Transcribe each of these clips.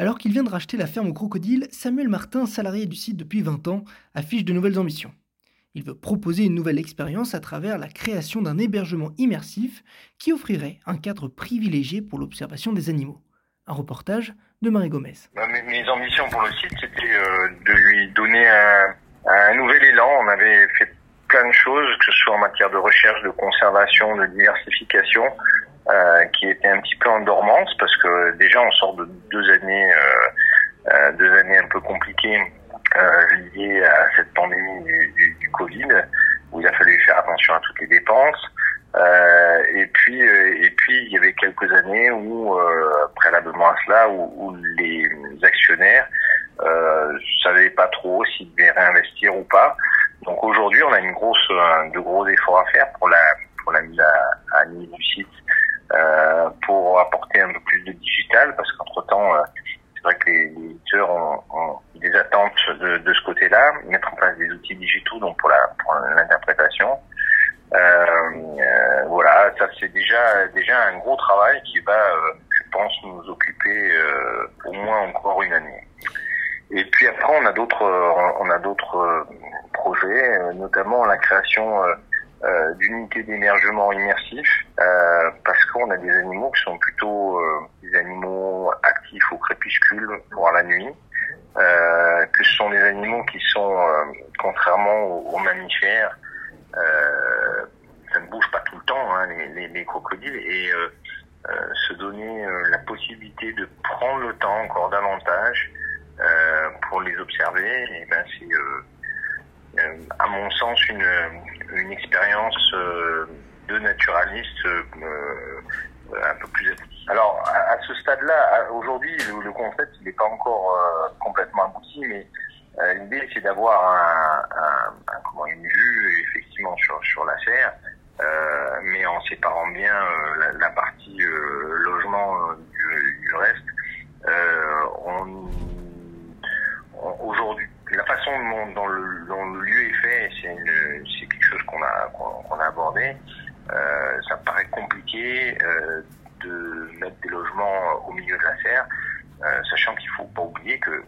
Alors qu'il vient de racheter la ferme au crocodile, Samuel Martin, salarié du site depuis 20 ans, affiche de nouvelles ambitions. Il veut proposer une nouvelle expérience à travers la création d'un hébergement immersif qui offrirait un cadre privilégié pour l'observation des animaux. Un reportage de Marie Gomez. Mes, ambitions pour le site, c'était euh, de lui donner un, nouvel élan. On avait fait plein de choses, que ce soit en matière de recherche, de conservation, de diversification, euh, qui étaient un petit peu en dormance parce que déjà on sort de deux années, euh, deux années un peu compliquées euh, liées à cette pandémie du, du, du, Covid, où il a fallu faire attention à toutes les dépenses. Euh, et puis, euh, et puis, il y avait quelques années où, euh, préalablement à cela, où, où les actionnaires euh, savaient pas trop s'ils devaient réinvestir ou pas. Donc aujourd'hui, on a une grosse, de gros efforts à faire pour la, pour la mise à, à niveau du site, euh, pour apporter un peu plus de digital, parce qu'entre temps, c'est vrai que les, éditeurs ont, ont, des attentes de, de ce côté-là, mettre en place des outils digitaux donc pour la pour l'interprétation. Euh, euh, voilà, ça c'est déjà déjà un gros travail qui va, euh, je pense, nous occuper euh, au moins encore une année. Et puis après, on a d'autres on a d'autres projets, notamment la création euh, d'unités d'émergement immersif euh, parce qu'on a des animaux qui sont plutôt euh, des animaux actifs au crépuscule, voire la nuit, euh, que ce sont des animaux qui sont, contrairement aux, mammifères, ça ne bouge pas tout le temps, hein, les, les, les, crocodiles, et se donner la possibilité de prendre le temps encore davantage pour les observer, et ben c'est euh, à mon sens, une, une expérience euh, de naturaliste euh, un peu plus. Alors, à, ce stade-là, aujourd'hui, le, concept, il n'est pas encore complètement abouti, mais l'idée, c'est d'avoir un, un, comment, une vue, effectivement, sur, sur la serre, euh, mais en séparant bien la, la, partie logement du, du reste. on, aujourd'hui, la façon dont, le, dont, le, lieu est fait, c'est quelque chose qu'on a, abordé. Euh, ça paraît compliqué euh, de mettre des logements au milieu de la serre, euh, sachant qu'il faut pas oublier que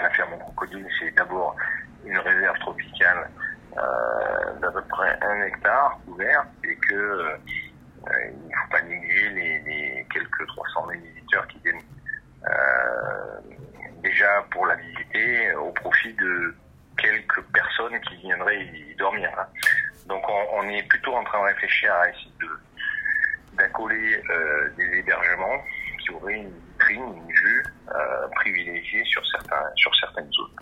la ferme crocodile, c'est d'abord une réserve tropicale euh, d'à peu près un hectare ouvert et que euh, il ne faut pas négliger les, les, quelques 300 000 visiteurs qui viennent euh, déjà pour la visiter au profit de quelques personnes dormir. Hein. Donc on, est plutôt en train de réfléchir à essayer d'accoler euh, des hébergements qui auraient une vitrine, une vue euh, privilégiée sur certains sur certaines zones.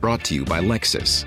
Brought to you by Lexus.